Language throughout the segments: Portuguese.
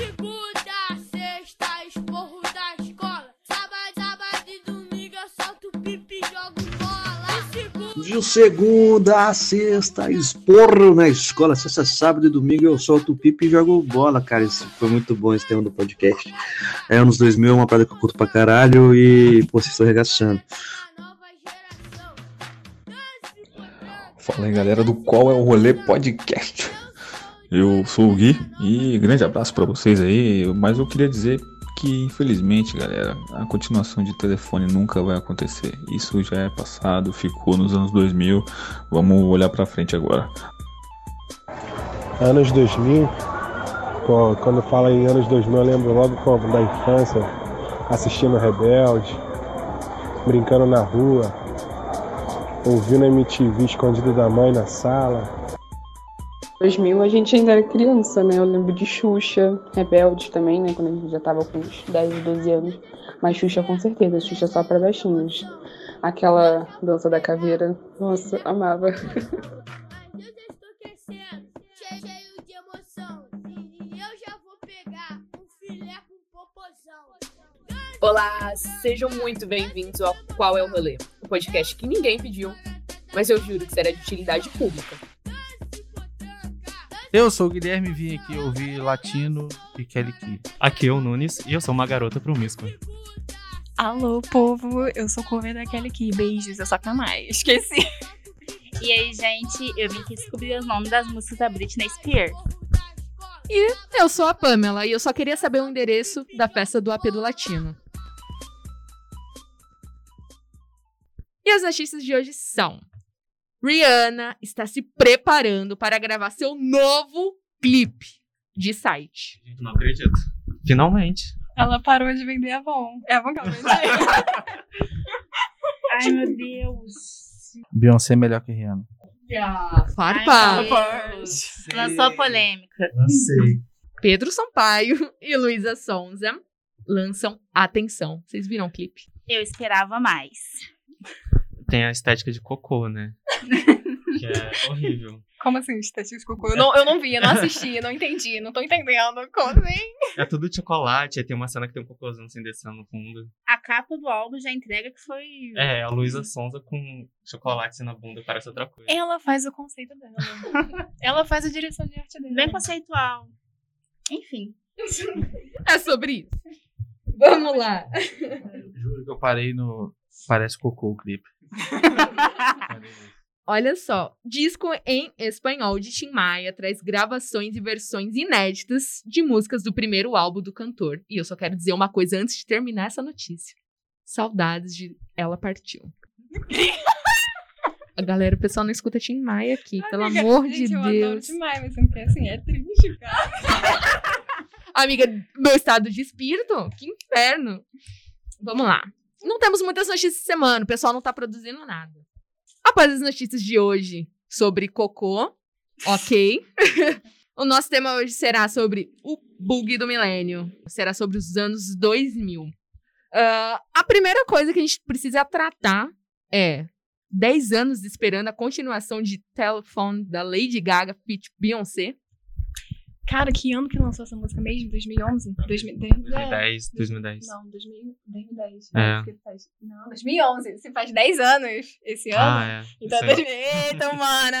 segunda, sexta, esporro da escola. Sábado, sábado e domingo eu solto pipi e jogo bola. De segunda a sexta, esporro na escola. Sexta, sábado e domingo eu solto o pipi e jogo bola, cara. Isso foi muito bom esse tema do podcast. É anos 2000, uma parada que eu curto pra caralho e, pô, vocês estão arregaçando. A nova geração. Dance, portanto. Fala aí, galera do Qual é o Rolê Podcast. Eu sou o Gui e grande abraço pra vocês aí. Mas eu queria dizer que, infelizmente, galera, a continuação de telefone nunca vai acontecer. Isso já é passado, ficou nos anos 2000. Vamos olhar pra frente agora. Anos 2000, pô, quando fala em anos 2000 eu lembro logo da infância, assistindo Rebelde, brincando na rua, ouvindo MTV escondido da mãe na sala. 2000 a gente ainda era criança, né? Eu lembro de Xuxa, Rebelde também, né? Quando a gente já tava com uns 10, 12 anos. Mas Xuxa com certeza, Xuxa só pra baixinhos. Aquela dança da caveira, nossa, amava. Um. Olá, sejam muito bem-vindos ao Qual é o Rolê, o podcast que ninguém pediu, mas eu juro que será de utilidade pública. Eu sou o Guilherme, vim aqui ouvir Latino e Kelly Key. Aqui é o Nunes e eu sou uma garota promíscua. Alô, povo, eu sou cover daquele aqui. Beijos, eu só que mais. Esqueci. E aí, gente, eu vim aqui descobrir os nomes das músicas da Britney Spears. E eu sou a Pamela e eu só queria saber o endereço da festa do AP do Latino. E as notícias de hoje são: Rihanna está se preparando para gravar seu novo clipe de site. Não acredito. Finalmente. Ela parou de vender Avon. É Avon que ela. Ai, meu Deus. Beyoncé é melhor que Rihanna. Farpa, Lançou polêmica. Lancei. Pedro Sampaio e Luísa Sonza lançam Atenção. Vocês viram o clipe? Eu esperava mais. Tem a estética de cocô, né? que é horrível. Como assim, estética de cocô? Eu não, eu não vi, eu não assisti, eu não entendi, não tô entendendo. Como assim? É tudo de chocolate, aí tem uma cena que tem um cocôzão assim descendo no fundo. A capa do álbum já entrega que foi. É, a Luísa Sonza com chocolate assim na bunda parece outra coisa. Ela faz o conceito dela. Ela faz a direção de arte dela. Bem conceitual. Enfim. É sobre isso. Vamos lá. Juro que eu parei no. Parece cocô o clipe. Olha só, disco em espanhol de Tim Maia traz gravações e versões inéditas de músicas do primeiro álbum do cantor. E eu só quero dizer uma coisa antes de terminar essa notícia. Saudades de Ela Partiu. A galera, o pessoal não escuta Tim Maia aqui, pelo Amiga, amor gente, de eu adoro Deus. demais, mas porque assim, é triste, cara. Amiga, meu estado de espírito? Que inferno. Vamos lá. Não temos muitas notícias essa semana, o pessoal não tá produzindo nada. Após as notícias de hoje sobre cocô, ok. o nosso tema hoje será sobre o bug do milênio. Será sobre os anos 2000. Ah, a primeira coisa que a gente precisa tratar é 10 anos esperando a continuação de Telephone da Lady Gaga feat Beyoncé. Cara, que ano que lançou essa música mesmo? 2011? 2010? 2010, 2010. Não, 2000, 2010. É. Não, porque faz- Não, 2011. Se faz 10 anos esse ano. Ah, é. Então, Isso aí. 2000... Eita, mano.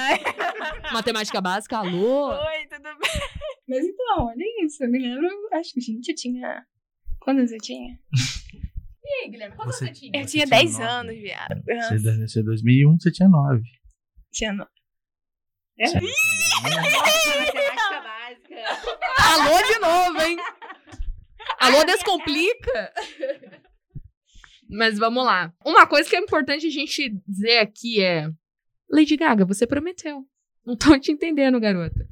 Matemática básica, alô? Oi, tudo bem? Mas então, olha isso. Eu me lembro, acho que, gente, eu tinha. Quantos anos eu tinha? E aí, Guilherme, quantos Você- você tinha? Eu Você tinha tinha 10 nove. anos, viado. Você ser 2001, você tinha 9. Tinha no... É? Matemática básica. Alô de novo, hein? Alô, descomplica. Mas vamos lá. Uma coisa que é importante a gente dizer aqui é: Lady Gaga, você prometeu. Não tô te entendendo, garota.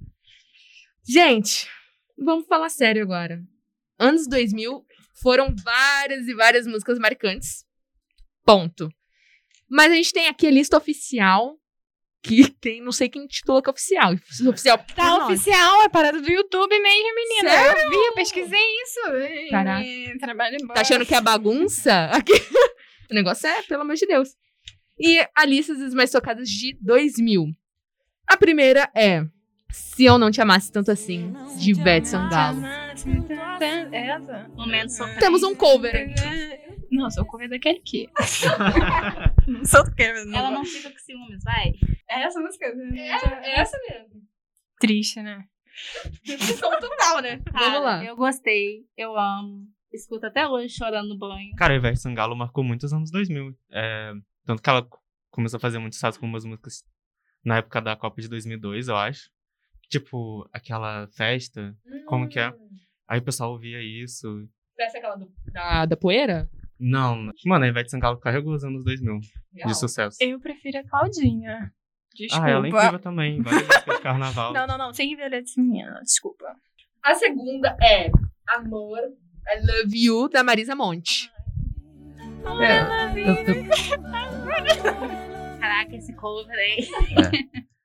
Gente, vamos falar sério agora. Anos 2000 foram várias e várias músicas marcantes. Ponto. Mas a gente tem aqui a lista oficial. Que tem, não sei quem titula que é oficial. Oficial. por Tá oficial, é parada do YouTube mesmo, menina. Sério? Eu vi, eu pesquisei isso. Caraca. Trabalho bom. Tá achando que é bagunça? Aqui. O negócio é, pelo amor de Deus. E a lista das mais tocadas de 2000. A primeira é Se Eu Não Te Amasse Tanto Assim, de Ivete Sangalo. É essa? Momento sofrência. Temos um cover aqui. É. Não, sou cover daquele que. não sou do Kevin, não. Ela não fica com ciúmes, vai. É essa música? É essa mesmo. Triste, né? Depressão total, né? Cara, Vamos lá. Eu gostei, eu amo. Escuto até hoje chorando no banho. Cara, a Ivete Sangalo marcou muitos anos 2000. É, tanto que ela começou a fazer muito sucesso com umas músicas na época da Copa de 2002, eu acho. Tipo, aquela festa, como que é? Aí o pessoal ouvia isso. Parece aquela do- da, da poeira? Não, mano, a Ivete Sangalo carregou os anos 2000 Real. de sucesso. Eu prefiro a Claudinha. Desculpa. Ah, ela é incrível também, várias músicas de carnaval. Não, não, não. Sem envelhecimento. Desculpa. A segunda é Amor, I Love You, da Marisa Monte. Caraca, esse cover aí.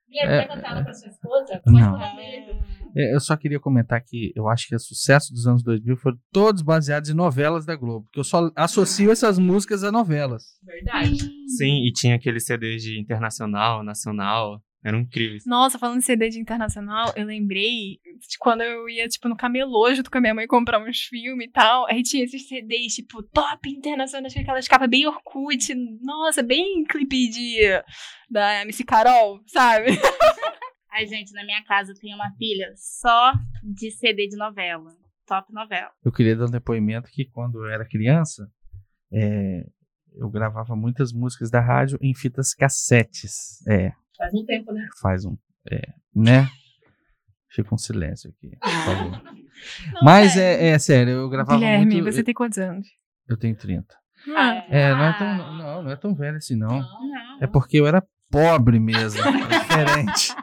E aí, É, quer cantar ela pra sua esposa? Não. falar mesmo. É, Eu só queria comentar que eu acho que o sucesso dos anos 2000 foram todos baseados em novelas da Globo. Que eu só associo essas músicas a novelas. Verdade. Sim, e tinha aqueles CDs de internacional, nacional. Eram incríveis. Nossa, falando de CD de internacional, eu lembrei de quando eu ia, tipo, no camelô junto com a minha mãe comprar uns filmes e tal. Aí tinha esses CDs, tipo, top internacional, aquelas capas bem Orkut. Nossa, bem clipe de, da MC Carol, sabe? Ai, gente, na minha casa tem uma pilha só de CD de novela. Top novela. Eu queria dar um depoimento que quando eu era criança, é, eu gravava muitas músicas da rádio em fitas cassetes. É, Faz um tempo, né? faz um. É, né? Fica um silêncio aqui. por favor. Não, Mas é, é sério, eu gravava Guilherme, muito. você tem quantos anos? Eu tenho 30. Ah, É, não é tão, não, não é tão velho assim, não. Não. É porque eu era pobre mesmo. É diferente.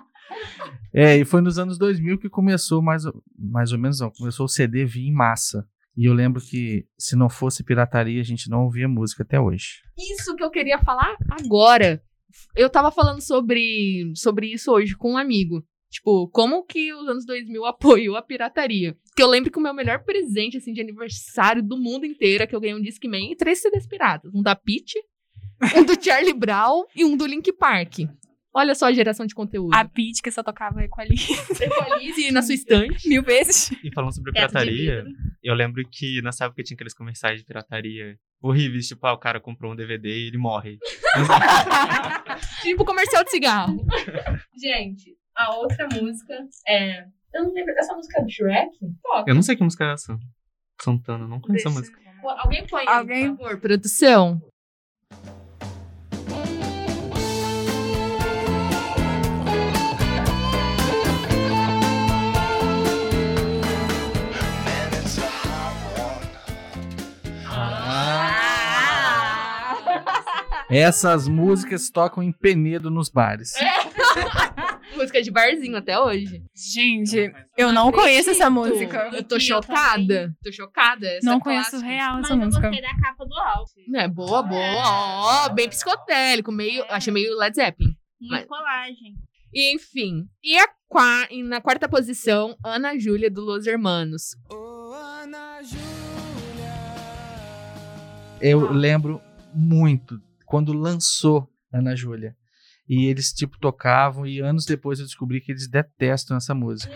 É, e foi nos anos 2000 que começou, mais, mais ou menos, não, começou o CD vir em massa. E eu lembro que se não fosse pirataria, a gente não ouvia música até hoje. Isso que eu queria falar agora. Eu tava falando sobre, sobre isso hoje com um amigo. Tipo, como que os anos 2000 apoiou a pirataria? Que eu lembro que o meu melhor presente, assim, de aniversário do mundo inteiro é que eu ganhei um Discman e três CDs piratas. Um da Peach, um do Charlie Brown e um do Link Park. Olha só a geração de conteúdo. A Pete, que só tocava Equalize. Equalize na sua estante. Mil vezes. E falando sobre pirataria, eu lembro que nessa época tinha aqueles comerciais de pirataria horríveis, tipo, ah, o cara comprou um DVD e ele morre. tipo comercial de cigarro. Gente, a outra música é. Eu não lembro. Essa música é do Shrek? Toca. Eu não sei que música é essa. Santana, não conheço a música. Alguém põe, Alguém- por favor, produção. Essas músicas tocam em Penedo nos bares. música de barzinho até hoje. Gente, eu não conheço essa música. Eu tô chocada. Tô chocada. Essa Não é conheço clássica. real Mas essa eu música. gostei da capa do álbum. É, boa, boa. Ó, bem psicotélico. Meio, achei meio Led Zeppelin. Muito Mas- colagem. E, enfim. E, a e na quarta posição, Ana Júlia do Los Hermanos. Eu lembro muito quando lançou Ana Júlia. E eles, tipo, tocavam, e anos depois eu descobri que eles detestam essa música.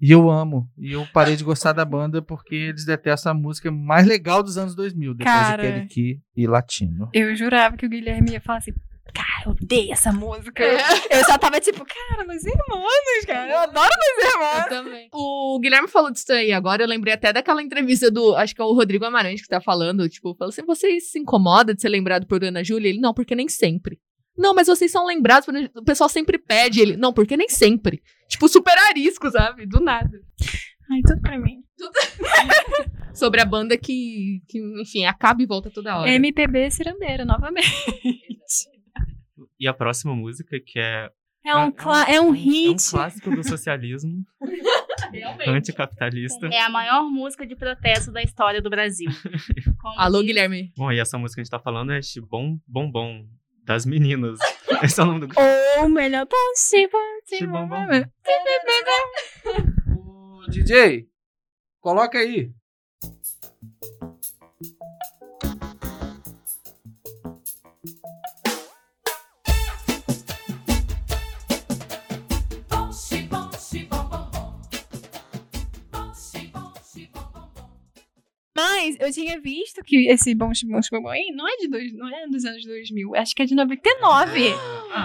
E eu amo. E eu parei de gostar da banda porque eles detestam a música mais legal dos anos 2000, depois Cara. de Kelly Key e Latino. Eu jurava que o Guilherme ia falar assim, eu odeio essa música. É. Eu só tava tipo, cara, meus irmãos, cara, eu adoro meus irmãos. Eu também. O Guilherme falou disso aí agora. Eu lembrei até daquela entrevista do. Acho que é o Rodrigo Amarante que tá falando. Tipo, falou assim: você se incomoda de ser lembrado por Ana Júlia? Ele, não, porque nem sempre. Não, mas vocês são lembrados, o pessoal sempre pede ele. Não, porque nem sempre. Tipo, super arisco, sabe? Do nada. Ai, tudo pra mim. Sobre a banda que, que enfim, acaba e volta toda hora. MPB cirandeira, novamente. E a próxima música, que é. É um, cla- é um É um hit. clássico do socialismo Realmente. anticapitalista. É a maior música de protesto da história do Brasil. Como Alô, diz- Guilherme. Bom, e essa música que a gente tá falando é Bom Bom Bom, das meninas. Esse é o nome do Ou melhor possível. Bom Bom. Ô, DJ, coloca aí. Mas eu tinha visto que esse Bons Bons Boy não é de dois, não é dos anos 2000, acho que é de 99.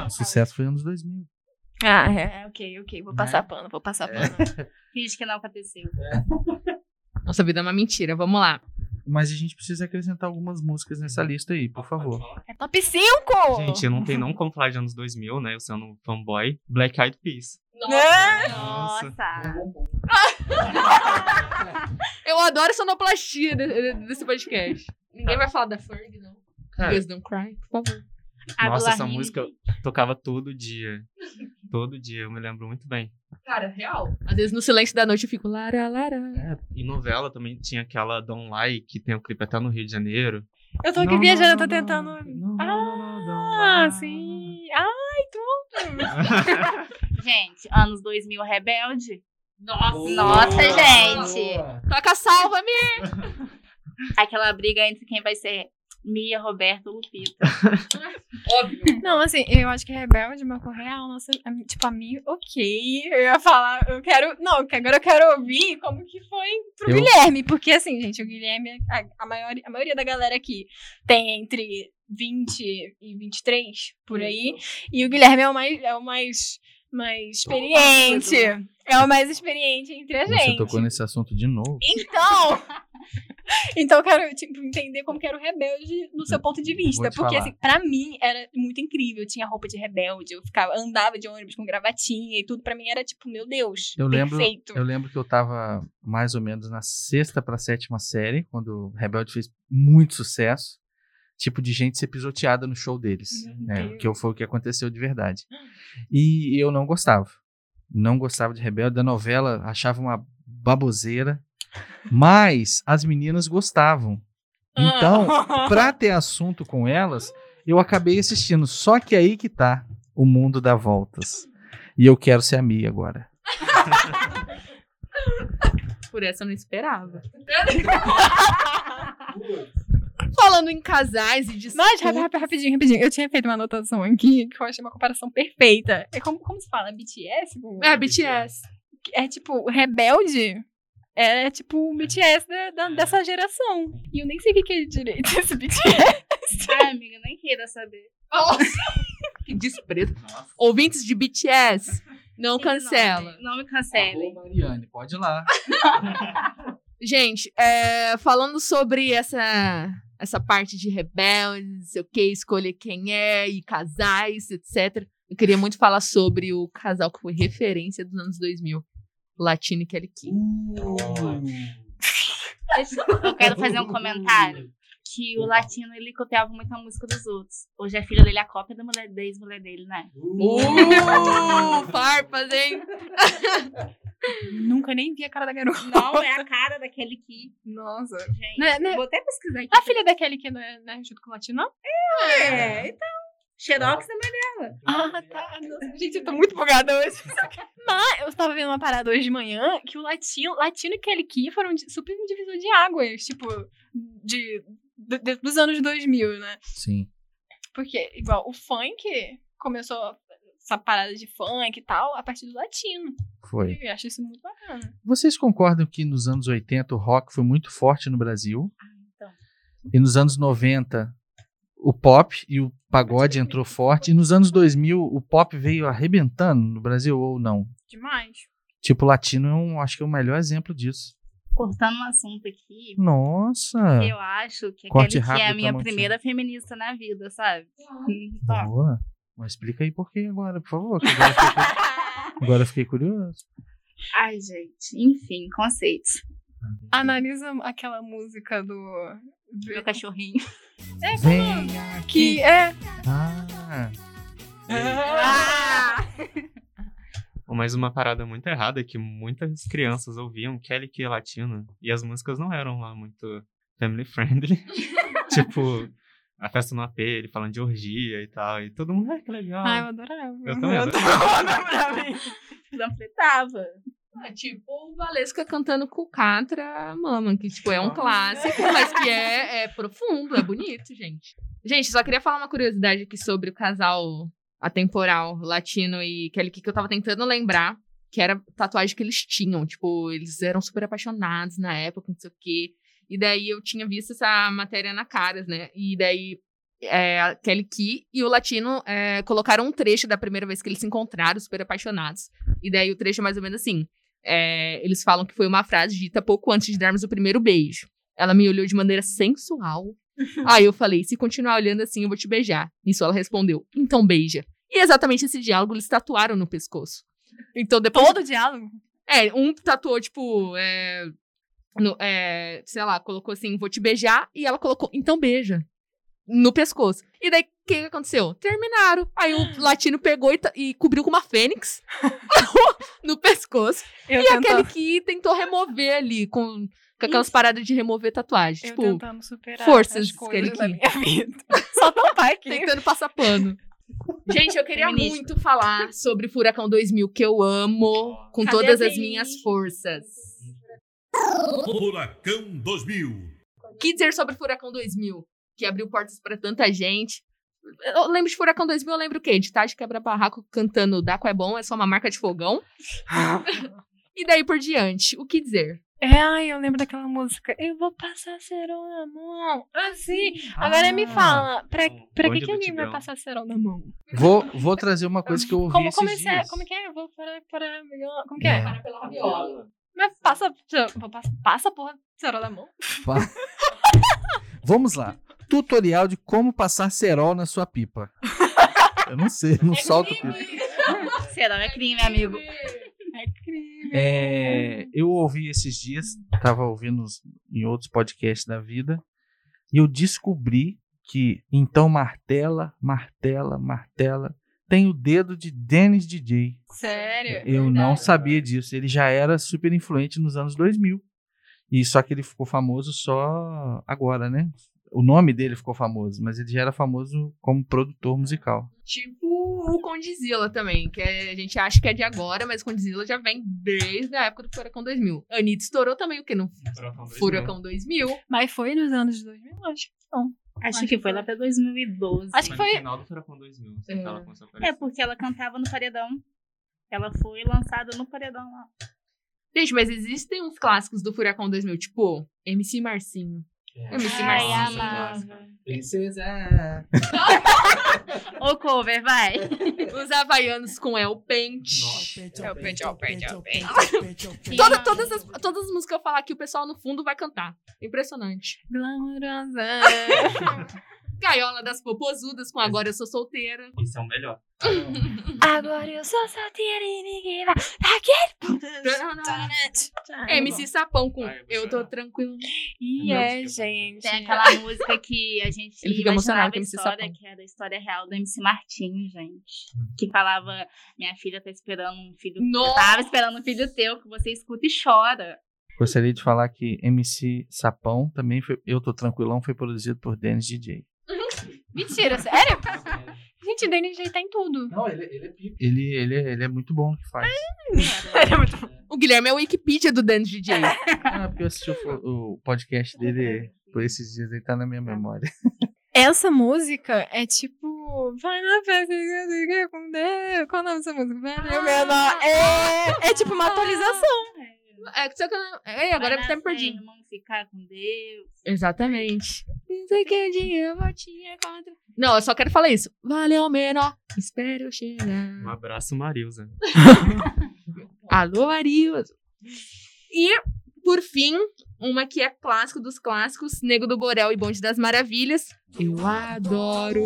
O sucesso foi anos 2000. Ah, é, ok, ok, vou passar pano, vou passar pano. Finge que não aconteceu. Nossa vida é uma mentira, vamos lá. Mas a gente precisa acrescentar algumas músicas nessa lista aí, por favor. É top 5! Gente, não tem não como falar de anos 2000, né? Eu sendo fanboy. Black Eyed Peas. Nossa! Eu adoro sonoplastia de- de- desse podcast. Ninguém vai falar da Ferg, não. Cara. Girls Don't Cry, por favor. Nossa, essa música eu tocava todo dia. Todo dia, eu me lembro muito bem. Cara, real. Às vezes no silêncio da noite eu fico lara, lara. E novela também tinha aquela Don't Lie, que tem o clipe até no Rio de Janeiro. Eu tô aqui Não, viajando, não, eu tô não, tentando. ah, sim. Ai, tudo. Gente, anos 2000 rebelde. Nossa, Nossa, gente. Toca salva-me! Aquela briga entre quem vai ser Mia, Roberto ou Lupita. Não, assim, eu acho que Rebelde marcou real. Nossa, tipo, a mim, ok. Eu ia falar, eu quero. Não, que agora eu quero ouvir como que foi pro Eu- Guilherme. Porque, assim, gente, o Guilherme, a, a, maior, a maioria da galera aqui tem entre 20 e 23 por aí. E o Guilherme é o mais, é o mais, mais experiente. É o mais experiente entre a Você gente. tocou nesse assunto de novo. Então, então eu quero tipo, entender como que era o rebelde no seu ponto de vista. Porque, falar. assim, pra mim era muito incrível. Eu tinha roupa de rebelde, eu ficava, andava de ônibus com gravatinha e tudo. Pra mim era tipo, meu Deus, Eu lembro, perfeito. eu lembro que eu tava mais ou menos na sexta pra sétima série, quando o Rebelde fez muito sucesso. Tipo de gente ser pisoteada no show deles. né, que foi o que aconteceu de verdade. E eu não gostava. Não gostava de Rebelde. Da novela, achava uma baboseira. Mas as meninas gostavam. Então, pra ter assunto com elas, eu acabei assistindo. Só que aí que tá. O mundo dá voltas. E eu quero ser a Mia agora. Por essa eu não esperava. Falando em casais e de Mas, rap- rap- rapidinho, rapidinho. Eu tinha feito uma anotação aqui que eu achei uma comparação perfeita. É como, como se fala? BTS? É, BTS. É tipo, Rebelde é tipo o BTS da- da- dessa geração. E eu nem sei o que que é direito esse BTS. Ai, amiga, nem queira saber. Nossa, que desprezo. Ouvintes de BTS, não cancela. Não me cancelem. Mariane, pode ir lá. Gente, é, falando sobre essa, essa parte de rebeldes, não sei o que, escolher quem é, e casais, etc. Eu queria muito falar sobre o casal que foi referência dos anos 2000. Latino e Kelly Key. Eu quero fazer um comentário. Que o latino, ele copiava muito a música dos outros. Hoje a filha dele é a cópia da mulher, da ex-mulher dele, né? Uh, farpas, hein? Nunca nem vi a cara da garota. Não, é a cara daquele que. Nossa. Gente, Né- né- vou até pesquisar aqui. A filha daquele que não é, não é junto com o latino, não? É, então. Xerox é mãe dela. Ah, tá. Nossa, gente, eu tô muito empolgada hoje. Mas eu tava vendo uma parada hoje de manhã que o latino, latino e Kelly Key foram super um divisor de águas, tipo, de, de- de- dos anos 2000, né? Sim. Porque, igual, o funk começou essa parada de funk e tal a partir do latino. Foi. Eu acho isso muito bacana. Vocês concordam que nos anos 80 o rock foi muito forte no Brasil? então. E nos anos 90 o pop e o pagode entrou forte. E nos anos 2000 o pop veio arrebentando no Brasil ou não? Demais. Tipo, o latino é um, acho que é o melhor exemplo disso. Cortando um assunto aqui. Nossa! Eu acho que Corte aquele que é a rápido, minha primeira feminista na vida, sabe? Boa. Mas explica aí por que agora, por favor. que agora, agora eu fiquei curioso. Ai, gente. Enfim, conceitos. Analisa aquela música do. Meu cachorrinho. É, Vem que é. Ah, Ah! Mas uma parada muito errada é que muitas crianças ouviam Kelly Key latino e as músicas não eram lá muito family friendly. tipo, a festa no AP, ele falando de orgia e tal. E todo mundo, ah, que legal. Ai, eu adorava. Eu também Eu adorava. pra mim. Panfletava. É tipo o Valesca cantando com o Catra Mama, que tipo, é um clássico, mas que é, é profundo, é bonito, gente. Gente, só queria falar uma curiosidade aqui sobre o casal atemporal latino e Kelly que eu tava tentando lembrar, que era a tatuagem que eles tinham. Tipo, eles eram super apaixonados na época, não sei o quê. E daí eu tinha visto essa matéria na Caras, né? E daí é, a Kelly Key e o Latino é, colocaram um trecho da primeira vez que eles se encontraram, super apaixonados. E daí o trecho é mais ou menos assim. é, eles falam que foi uma frase dita pouco antes de darmos o primeiro beijo. Ela me olhou de maneira sensual. Aí eu falei: se continuar olhando assim, eu vou te beijar. Isso ela respondeu: então beija. E exatamente esse diálogo eles tatuaram no pescoço. Então depois. Todo diálogo? É, um tatuou, tipo, é, no- é, sei lá, colocou assim, vou te beijar, e ela colocou, então beija. No pescoço. E daí, o que, que aconteceu? Terminaram. Aí o latino pegou e, e cobriu com uma fênix no pescoço. Eu e tentando- aquele que tentou remover ali, com, com aquelas paradas de remover tatuagem. Eu tipo, tentando superar forças aquele que- minha vida. Só pai aqui. Tentando passar pano. Gente, eu queria Feminista. muito falar sobre Furacão 2000, que eu amo com Cadê todas as minhas forças. Furacão 2000. O que dizer sobre Furacão 2000? Que abriu portas pra tanta gente. Eu lembro de Furacão 2000, eu lembro o quê? De tarde quebra barraco cantando Daco é bom, é só uma marca de fogão. e daí por diante, o que dizer? É, ai, eu lembro daquela música. Eu vou passar cerol na mão. Assim. Agora me fala, pra, pra que, que alguém vai passar cerol na mão? Vou, vou trazer uma coisa que eu ouvi Como, esses como, esse é, dias. como que é? Eu vou para, para, como que é? É. Para pela raviola. Mas passa, vou passa, porra cerol na mão. Va- Vamos lá. Tutorial de como passar cerol na sua pipa. Eu não sei, não solto pipa. Cerol é crime, amigo. É crime. É, eu ouvi esses dias, tava ouvindo em outros podcasts da vida, e eu descobri que então martela, martela, martela, tem o dedo de Dennis DJ. Sério? Eu não sabia disso. Ele já era super influente nos anos 2000. E só que ele ficou famoso só agora, né? O nome dele ficou famoso, mas ele já era famoso como produtor musical. Tipo o Condizila também, que é- a gente acha que é de agora, mas o Condizila já vem desde a época do Furacão 2000. A Anitta estourou também o que no Furacão 2000. Mas foi nos anos 2000? Acho que não. Acho, que foi lá pra 2012. Acho que foi. final do Furacão 2000, assim, É. que ela começou a aparecer. É, porque ela cantava no Paredão. Ela foi lançada no Paredão lá. Gente, mas existem uns clássicos do Furacão 2000, tipo MC Marcinho. MC Ai, Marcinho. amava. Princesa. Ô, cover, vai. Os havaianos com El Pente. É o pente, o pente, o pente. Toda, todas, as, todas as músicas que eu falar aqui, o pessoal no fundo vai cantar. Impressionante. Glamourosa. Gaiola das Popozudas com Agora Eu Sou Solteira. Esse é o melhor. Agora eu sou solteira e ninguém vai. Aquele. MC Sapão com Eu Tô Tranquilo. E é, gente. Tem aquela música que a gente Ele fica emocionado imaginava com a MC história, Sapão. que era a história real do MC Martinho, gente. Que falava, minha filha tá esperando um filho... Nossa! Tava esperando um filho teu, que você escuta e chora. Gostaria de falar que MC Sapão também foi. Eu tô tranquilão, foi produzido por Dennis DJ. Mentira, sério? Gente, o DNG tá em tudo. Não, ele, ele é. Ele, ele, é- ele é muito bom no que faz. Ele é muito bom. O Guilherme é o Wikipedia do Dance DJ. Ah, porque eu assisti o, o podcast dele por esses dias, ele tá na minha memória. Essa música é tipo. Vai na festa que você quer com Deus. Qual é o nome dessa música? Vai menor. É, é tipo uma atualização. É, que só que eu não- é, agora eu até me perdi. Vamos ficar com Deus. Exatamente. Pensa que um dia eu vou te encontrar. Não, eu só quero falar isso. Valeu, menor. Espero chegar. Um abraço, Marilza. Alô, Arius. E, por fim, uma que é clássico dos clássicos, Nego do Borel e Bonde das Maravilhas. Eu adoro,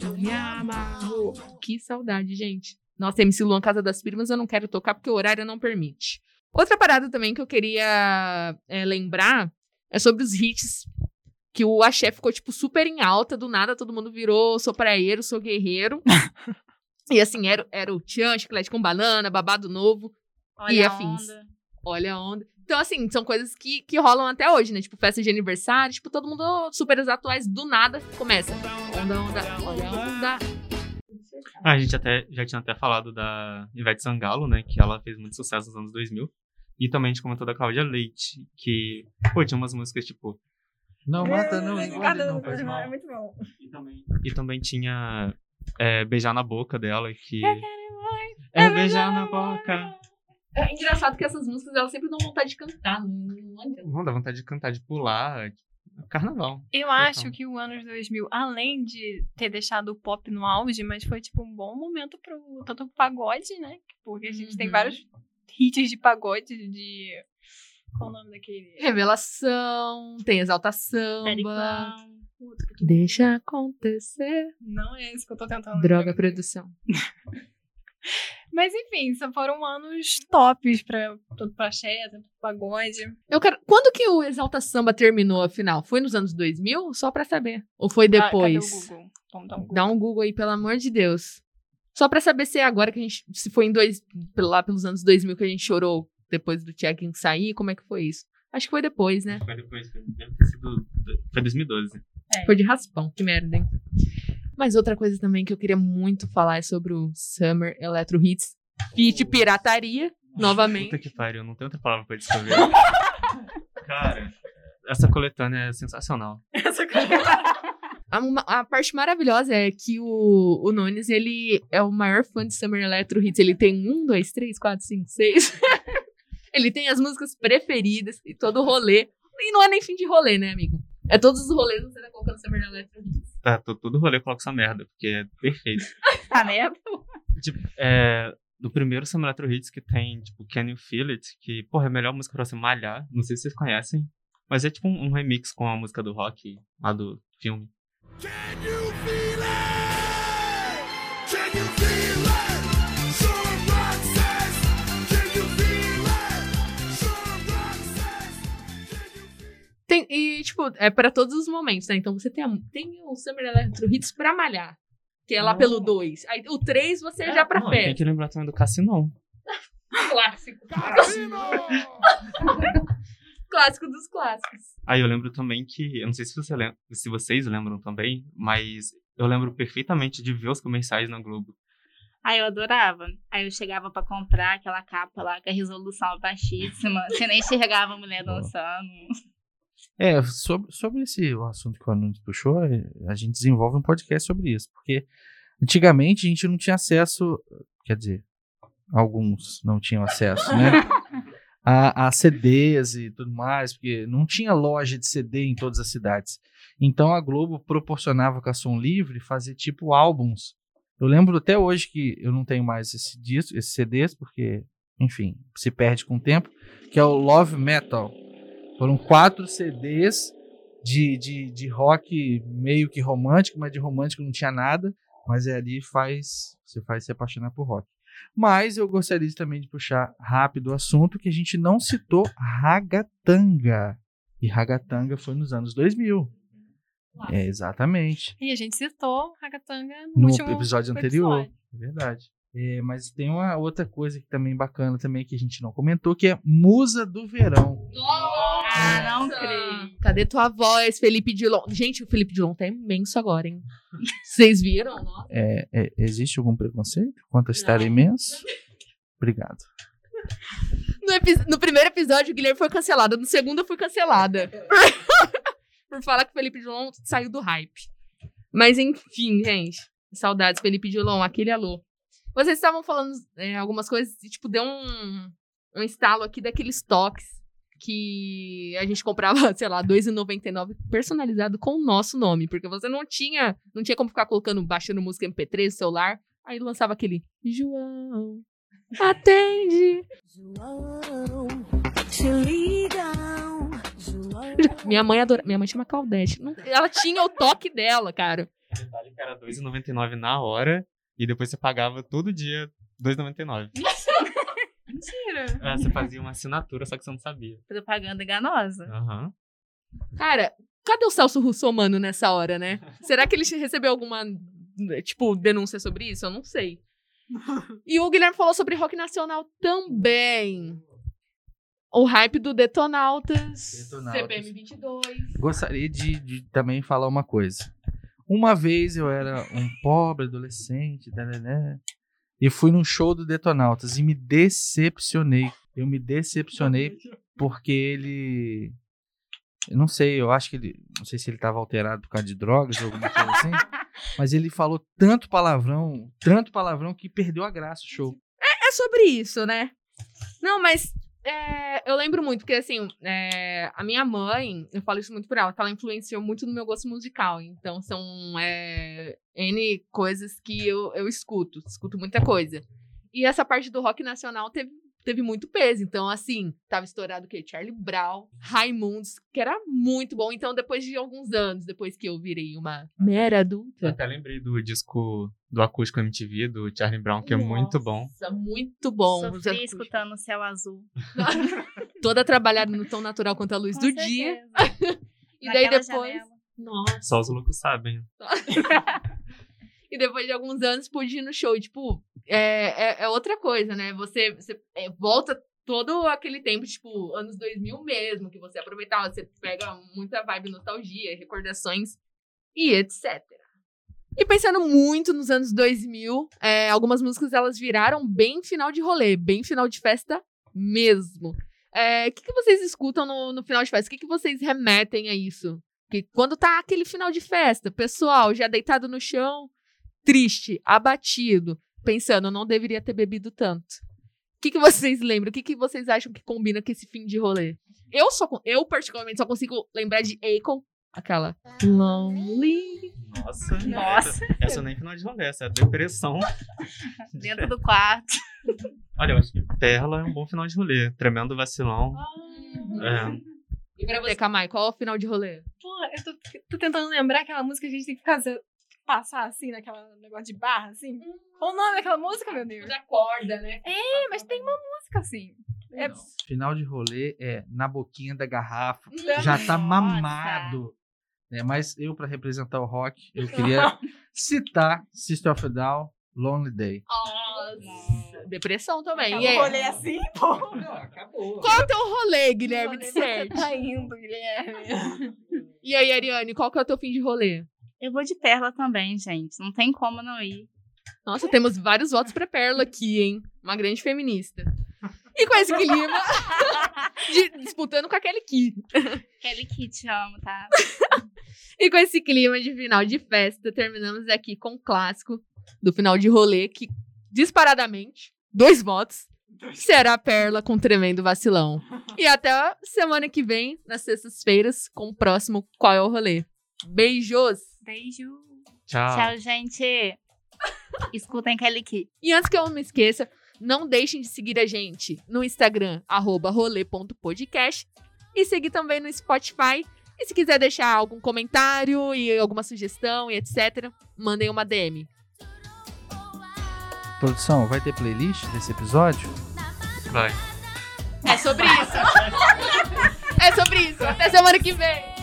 eu me amarro. Que saudade, gente. Nossa, MC Luan Casa das Primas eu não quero tocar porque o horário não permite. Outra parada também que eu queria é, lembrar é sobre os hits que o axé ficou, tipo, super em alta, do nada todo mundo virou sou praieiro, sou guerreiro. e assim, era, era o Tchan, Chiclete com Banana, Babado Novo Olha e a afins. onda. Olha a onda. Então, assim, são coisas que, que rolam até hoje, né? Tipo, festa de aniversário, tipo, todo mundo super atuais, do nada começa. Onda, onda, olha a onda. Ah, a gente até, já tinha até falado da Ivete Sangalo, né? Que ela fez muito sucesso nos anos 2000. E também a gente comentou da Cláudia Leite, que, pô, tinha umas músicas tipo. Não, mata não, engole não, faz É mal. muito bom. E também, e também tinha é, Beijar na Boca dela, que. Eu quero mais. É beijar na boca. É engraçado que essas músicas elas sempre dão vontade de cantar. Não, não dá vontade de cantar, de pular. tipo, Carnaval. Eu acho que o anos 2000, além de ter deixado o pop no auge, mas foi tipo um bom momento pro tanto pro pagode, né? Porque a gente tem Uhum. vários hits de pagode de qual o nome daquele? Revelação, tem exalta samba. Periclão. Deixa acontecer. Não é isso que eu tô tentando. Droga produção. Mas enfim, só foram anos tops pra pra axé, tanto pagode. Eu quero. Quando que o Exalta Samba terminou, afinal? Foi nos anos 2000? Só pra saber. Ou foi Ah, depois? Google? Vamos dar um Google. Dá um Google aí, pelo amor de Deus. Só pra saber se é agora que a gente. Se foi em dois, lá pelos anos 2000 que a gente chorou depois do check-in sair, como é que foi isso? Acho que foi depois, né? Foi depois, foi, deve ter sido. Foi 2012. Foi de raspão, que merda, hein? Mas outra coisa também que eu queria muito falar é sobre o Summer Electro Hits Feat Pirataria, novamente. Puta que pariu, não tem outra palavra pra descrever. Cara, essa coletânea é sensacional. A, uma- a parte maravilhosa é que o, o Nunes, ele é o maior fã de Summer Electro Hits. Ele tem um, dois, três, quatro, cinco, seis. Ele tem as músicas preferidas e todo o rolê. E não é nem fim de rolê, né, amigo? É todos os rolês você tá colocando Summer Electro Hits. Tá, tô, todo rolê eu coloco essa merda, porque é perfeito. Tá merda? Tipo, é, no primeiro Summer Electro Hits que tem, tipo, Can You Feel It? Que, porra, é a melhor música pra você malhar. Não sei se vocês conhecem. Mas é tipo um, um remix com a música do rock lá do filme. Tem, e, tipo, é pra todos os momentos, né? Então você tem, a- tem o Summer Electro Hits pra malhar. Que é lá pelo 2. Aí o 3 você já pra Não, Tem que lembrar também do Cassinão. Clássico. Clássico dos clássicos. Aí eu lembro também que, eu não sei se, você lembra, se vocês lembram também, mas eu lembro perfeitamente de ver os comerciais na Globo. Aí eu adorava. Aí eu chegava pra comprar aquela capa lá com a resolução baixíssima. Você nem enxergava a mulher dançando. É, sobre, sobre esse assunto que o Anunes puxou, é, a gente desenvolve um podcast sobre isso. Porque antigamente a gente não tinha acesso, quer dizer, alguns não tinham acesso, né? A, a CDs e tudo mais, porque não tinha loja de CD em todas as cidades. Então a Globo proporcionava com a Som Livre fazer tipo álbuns. Eu lembro até hoje que eu não tenho mais esse disco, esses CDs, porque, enfim, se perde com o tempo, que é o Love Metal. Foram quatro CDs de, de, de rock meio que romântico, mas de romântico não tinha nada. Mas é ali faz. Você faz se apaixonar por rock. Mas eu gostaria também de puxar rápido o assunto que a gente não citou Ragatanga. E Ragatanga foi nos anos 2000. É, exatamente. E a gente citou Ragatanga no, No último episódio anterior. episódio. É verdade. É, mas tem uma outra coisa que também bacana também que a gente não comentou, que é Musa do Verão. Ah, não creio. Cadê tua voz, Felipe Dilon? Gente, o Felipe Dilon tá imenso agora, hein? Vocês viram? É, é, existe algum preconceito quanto a estar imenso? Obrigado. No, no primeiro episódio, o Guilherme foi cancelado. No segundo, eu fui cancelada. Por falar que o Felipe Dilon saiu do hype. Mas enfim, gente. Saudades, Felipe Dilon, aquele alô. Vocês estavam falando é, algumas coisas e, tipo, deu um, um estalo aqui daqueles toques que a gente comprava, sei lá, R$2,99 personalizado com o nosso nome. Porque você não tinha, não tinha como ficar colocando, baixando música MP3 no celular. Aí lançava aquele João, atende. Te ligam. Minha mãe adora. Minha mãe chama Claudete. Não- Ela tinha o toque dela, cara. Detalhe que era R$2,99 na hora, e depois você pagava todo dia R$2,99. Mentira. É, você fazia uma assinatura, só que você não sabia. Propaganda enganosa. Aham. Cara, cadê o Celso Russomano nessa hora, né? Será que ele recebeu alguma, tipo, denúncia sobre isso? Eu não sei. E o Guilherme falou sobre rock nacional também. O hype do Detonautas, Detonautas. CPM 22. Gostaria de, de também falar uma coisa. Uma vez eu era um pobre adolescente, né, e fui num show do Detonautas e me decepcionei. Eu me decepcionei porque ele. Eu não sei, eu acho que ele. Não sei se ele estava alterado por causa de drogas ou alguma coisa assim. mas ele falou tanto palavrão, tanto palavrão que perdeu a graça o show. É, é sobre isso, né? Não, mas é, eu lembro muito, porque assim, é, a minha mãe, eu falo isso muito por ela, que ela influenciou muito no meu gosto musical. Então são é, N coisas que eu, eu escuto, escuto muita coisa. E essa parte do rock nacional teve, teve muito peso. Então, assim, tava estourado o quê? Charlie Brown, Raimundos, que era muito bom. Então, depois de alguns anos, depois que eu virei uma mera Eu adulta. até lembrei do disco do acústico MTV, do Charlie Brown, que é muito bom. Nossa, muito bom. Sofri escutando o céu azul. Toda trabalhada no tão natural quanto a luz Com do dia. certeza. E daí depois. janela. Nossa. Só os loucos sabem. E depois de alguns anos pude ir no show. Tipo, é, é, é outra coisa, né? Você, você é, volta todo aquele tempo, tipo, anos 2000 mesmo, que você aproveitava. Você pega muita vibe nostalgia, recordações e etc. E pensando muito nos anos 2000, é, algumas músicas elas viraram bem final de rolê, bem final de festa mesmo. É, O que, que vocês escutam no, no final de festa? O que, que vocês remetem a isso? Que quando tá aquele final de festa, pessoal já deitado no chão, triste, abatido, pensando, não deveria ter bebido tanto. O que, que vocês lembram? O que, que vocês acham que combina com esse fim de rolê? Eu, só, eu particularmente, só consigo lembrar de Akon, aquela Lonely. Nossa, Nossa. Essa, essa nem final de rolê, essa é depressão. Dentro do quarto. Olha, eu acho que Perla é um bom final de rolê. Tremendo vacilão. É. E pra você, Kamai, qual é o final de rolê? Pô, eu tô, tô tentando lembrar aquela música que a gente tem que fazer, passar assim, naquela negócio de barra, assim. Qual o nome daquela música, meu Deus? Da corda, né? É, mas tem uma música assim. É, Final de rolê é na boquinha da garrafa. Nossa. Já tá mamado. É, mas eu, pra representar o rock, eu queria citar Sister of a Down, Lonely Day. Nossa. Depressão também. Acabou o rolê assim, pô. acabou. Qual é o teu rolê, Guilherme de Você tá indo, Guilherme. E aí, Ariane, qual que é o teu fim de rolê? Eu vou de Perla também, gente. Não tem como não ir. Nossa, temos vários votos pra Perla aqui, hein? Uma grande feminista. E com esse clima, de- disputando com a Kelly Key. Kelly que te amo, tá? E com esse clima de final de festa, terminamos aqui com o clássico do final de rolê, que disparadamente, dois votos, será a Perla com tremendo vacilão. E até a semana que vem, nas sextas-feiras, com o próximo Qual é o Rolê. Beijos! Beijo. Tchau. Tchau, gente. Escutem Kelly Key. E antes que eu me esqueça, não deixem de seguir a gente no Instagram, arroba rolê.podcast e seguir também no Spotify. E se quiser deixar algum comentário e alguma sugestão e etc., mandem uma DM. Produção, vai ter playlist desse episódio? Vai. É sobre isso. é sobre isso. Até semana que vem.